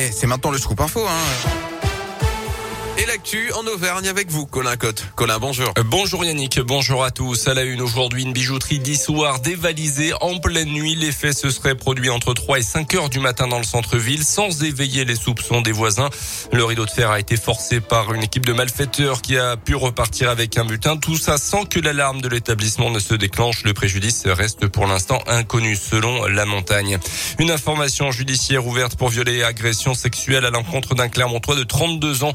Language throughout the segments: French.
Et c'est maintenant le scoop info. Hein. Et l'actu en Auvergne avec vous, Colin Cotte. Colin, bonjour. Euh, bonjour Yannick, bonjour à tous. À la une aujourd'hui, une bijouterie d'histoire dévalisée en pleine nuit. L'effet se serait produit entre 3 et 5 heures du matin dans le centre-ville sans éveiller les soupçons des voisins. Le rideau de fer a été forcé par une équipe de malfaiteurs qui a pu repartir avec un butin. Tout ça sans que l'alarme de l'établissement ne se déclenche. Le préjudice reste pour l'instant inconnu selon la montagne. Une information judiciaire ouverte pour violer et agression sexuelle à l'encontre d'un Clermontois de 32 ans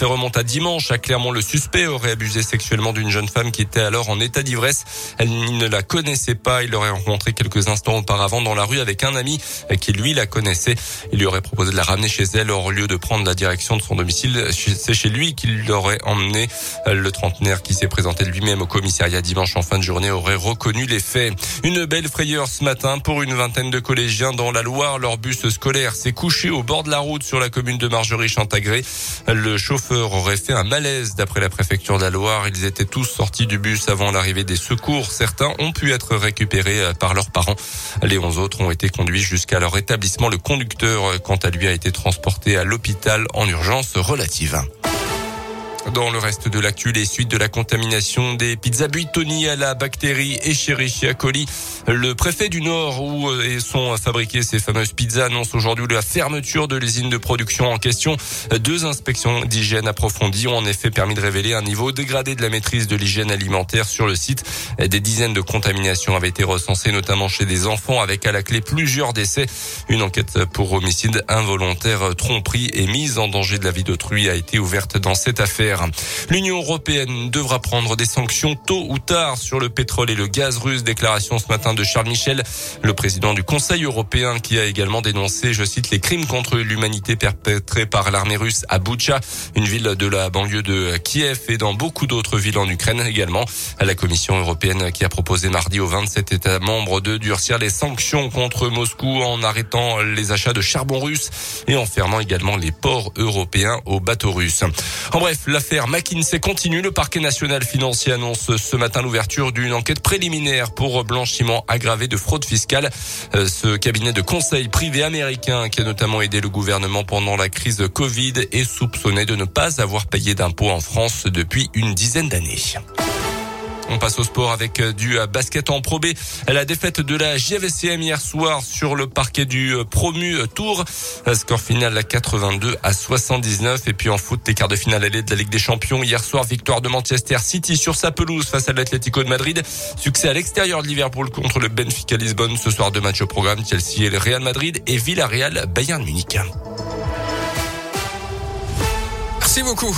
fait remonte à dimanche. À Clermont, le suspect aurait abusé sexuellement d'une jeune femme qui était alors en état d'ivresse. Elle ne la connaissait pas. Il l'aurait rencontré quelques instants auparavant dans la rue avec un ami qui lui la connaissait. Il lui aurait proposé de la ramener chez elle. Au lieu de prendre la direction de son domicile, c'est chez lui qu'il l'aurait emmené. Le trentenaire qui s'est présenté lui-même au commissariat dimanche en fin de journée aurait reconnu les faits. Une belle frayeur ce matin pour une vingtaine de collégiens dans la Loire. Leur bus scolaire s'est couché au bord de la route sur la commune de Margerie-Chantagré. Le chauffeur aurait fait un malaise d'après la préfecture de la Loire. Ils étaient tous sortis du bus avant l'arrivée des secours. Certains ont pu être récupérés euh, par leurs parents. Les onze autres ont été conduits jusqu'à leur établissement. Le conducteur, quant à lui, a été transporté à l'hôpital en urgence relative. Dans le reste de l'actu, les suites de la contamination des pizzas Buitoni à la bactérie Escherichia coli. Le préfet du Nord où euh, sont fabriquées ces fameuses pizzas annonce aujourd'hui la fermeture de l'usine de production en question. Deux inspections d'hygiène approfondies ont en effet permis de révéler un niveau dégradé de la maîtrise de l'hygiène alimentaire sur le site. Des dizaines de contaminations avaient été recensées, notamment chez des enfants, avec à la clé plusieurs décès. Une enquête pour homicide involontaire, tromperie et mise en danger de la vie d'autrui a été ouverte dans cette affaire. L'Union européenne devra prendre des sanctions tôt ou tard sur le pétrole et le gaz russe. Déclaration ce matin de Charles Michel, le président du Conseil européen, qui a également dénoncé, je cite, les crimes contre l'humanité perpétrés par l'armée russe à Boutcha, une ville de la banlieue de Kiev et dans beaucoup d'autres villes en Ukraine également. À la Commission européenne qui a proposé mardi aux 27 États membres de durcir les sanctions contre Moscou en arrêtant les achats de charbon russe et en fermant également les ports européens aux bateaux russes. En bref, la L'affaire McKinsey continue. Le parquet national financier annonce ce matin l'ouverture d'une enquête préliminaire pour blanchiment aggravé de fraude fiscale. Euh, ce cabinet de conseil privé américain qui a notamment aidé le gouvernement pendant la crise Covid est soupçonné de ne pas avoir payé d'impôts en France depuis une dizaine d'années. On passe au sport avec euh, du euh, basket en Pro B. La défaite de la JVCM hier soir sur le parquet du euh, promu Tour. Score final à 82 à 79. Et puis en foot, les quarts de finale allée de la Ligue des Champions. Hier soir, victoire de Manchester City sur sa pelouse face à l'Atlético de Madrid. Succès à l'extérieur de Liverpool contre le Benfica Lisbonne. Ce soir, deux matchs au programme. Chelsea et le Real Madrid et Villarreal Bayern Munich. Merci beaucoup.